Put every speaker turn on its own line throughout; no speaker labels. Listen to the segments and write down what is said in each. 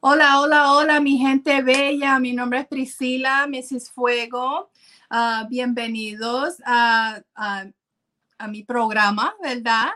Hola, hola, hola, mi gente bella. Mi nombre es Priscila, Mrs. Fuego. Ah, bienvenidos a, mi programa, ¿verdad?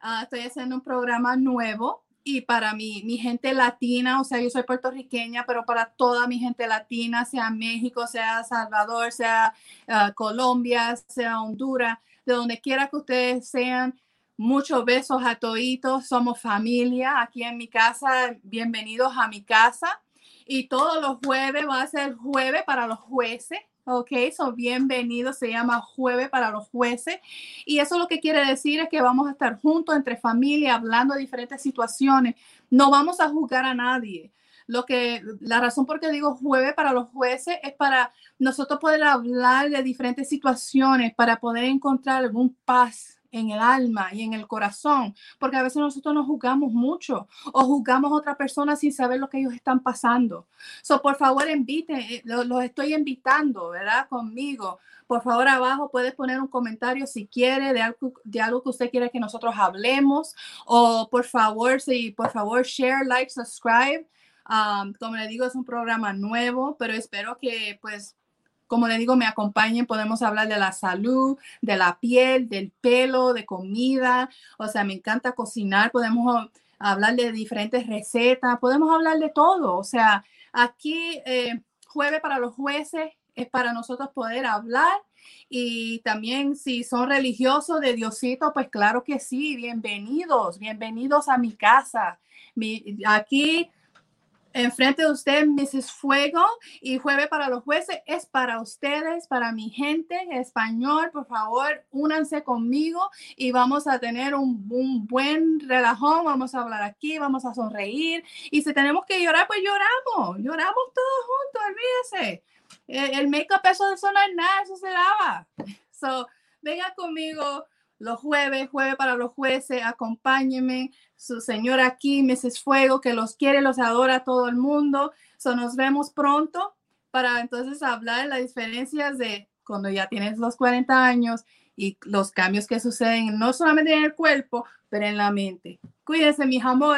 Ah, estoy haciendo un programa nuevo y para mi, mi gente latina, o sea, yo soy puertorriqueña, pero para toda mi gente latina, sea México, sea Salvador, sea ah, Colombia, sea Honduras, de donde quiera que ustedes sean, Muchos besos a toitos, somos familia aquí en mi casa. Bienvenidos a mi casa. Y todos los jueves va a ser jueves para los jueces. Ok, son bienvenidos, se llama jueves para los jueces. Y eso lo que quiere decir es que vamos a estar juntos entre familia, hablando de diferentes situaciones. No vamos a juzgar a nadie. Lo que, la razón por qué digo jueves para los jueces es para nosotros poder hablar de diferentes situaciones, para poder encontrar algún paz en el alma y en el corazón, porque a veces nosotros nos juzgamos mucho o juzgamos a otra persona sin saber lo que ellos están pasando. So, por favor, inviten, eh, los estoy invitando, ¿verdad? Conmigo. Por favor, abajo puedes poner un comentario si quiere de algo, de algo que usted quiere que nosotros hablemos o por favor, si por favor, share, like, subscribe. Um, como le digo, es un programa nuevo, pero espero que pues como le digo, me acompañen, podemos hablar de la salud, de la piel, del pelo, de comida, o sea, me encanta cocinar, podemos hablar de diferentes recetas, podemos hablar de todo, o sea, aquí eh, jueves para los jueces es para nosotros poder hablar y también si son religiosos de Diosito, pues claro que sí, bienvenidos, bienvenidos a mi casa. Mi, aquí enfrente de usted, Mrs. Fuego, y jueves para los jueces es para ustedes, para mi gente español. Por favor, únanse conmigo y vamos a tener un, buen relajón. Vamos a hablar aquí, vamos a sonreír. Y si tenemos que llorar, pues lloramos. Lloramos todos juntos, olvídese. El, el make-up, eso, no es nada, eso se lava. So, venga conmigo los jueves, jueves para los jueces, acompáñenme, su señora aquí, Mrs. Fuego, que los quiere, los adora todo el mundo. So, nos vemos pronto para entonces hablar de las diferencias de cuando ya tienes los 40 años y los cambios que suceden no solamente en el cuerpo, pero en la mente. Cuídense, mis amores.